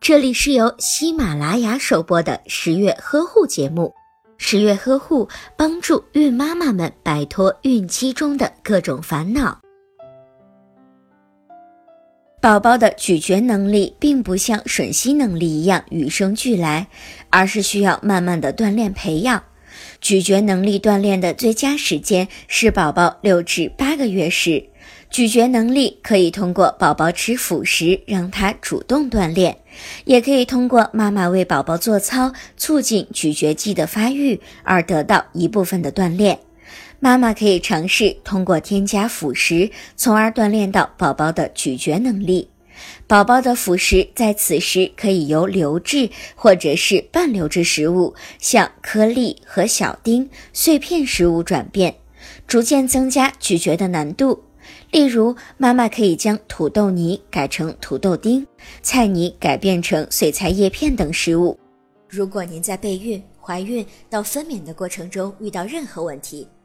这里是由喜马拉雅首播的十月呵护节目。十月呵护帮助孕妈妈们摆脱孕期中的各种烦恼。宝宝的咀嚼能力并不像吮吸能力一样与生俱来，而是需要慢慢的锻炼培养。咀嚼能力锻炼的最佳时间是宝宝六至八个月时。咀嚼能力可以通过宝宝吃辅食让他主动锻炼，也可以通过妈妈为宝宝做操，促进咀嚼肌的发育而得到一部分的锻炼。妈妈可以尝试通过添加辅食，从而锻炼到宝宝的咀嚼能力。宝宝的辅食在此时可以由流质或者是半流质食物，向颗粒和小丁、碎片食物转变，逐渐增加咀嚼的难度。例如，妈妈可以将土豆泥改成土豆丁，菜泥改变成碎菜叶片等食物。如果您在备孕、怀孕到分娩的过程中遇到任何问题，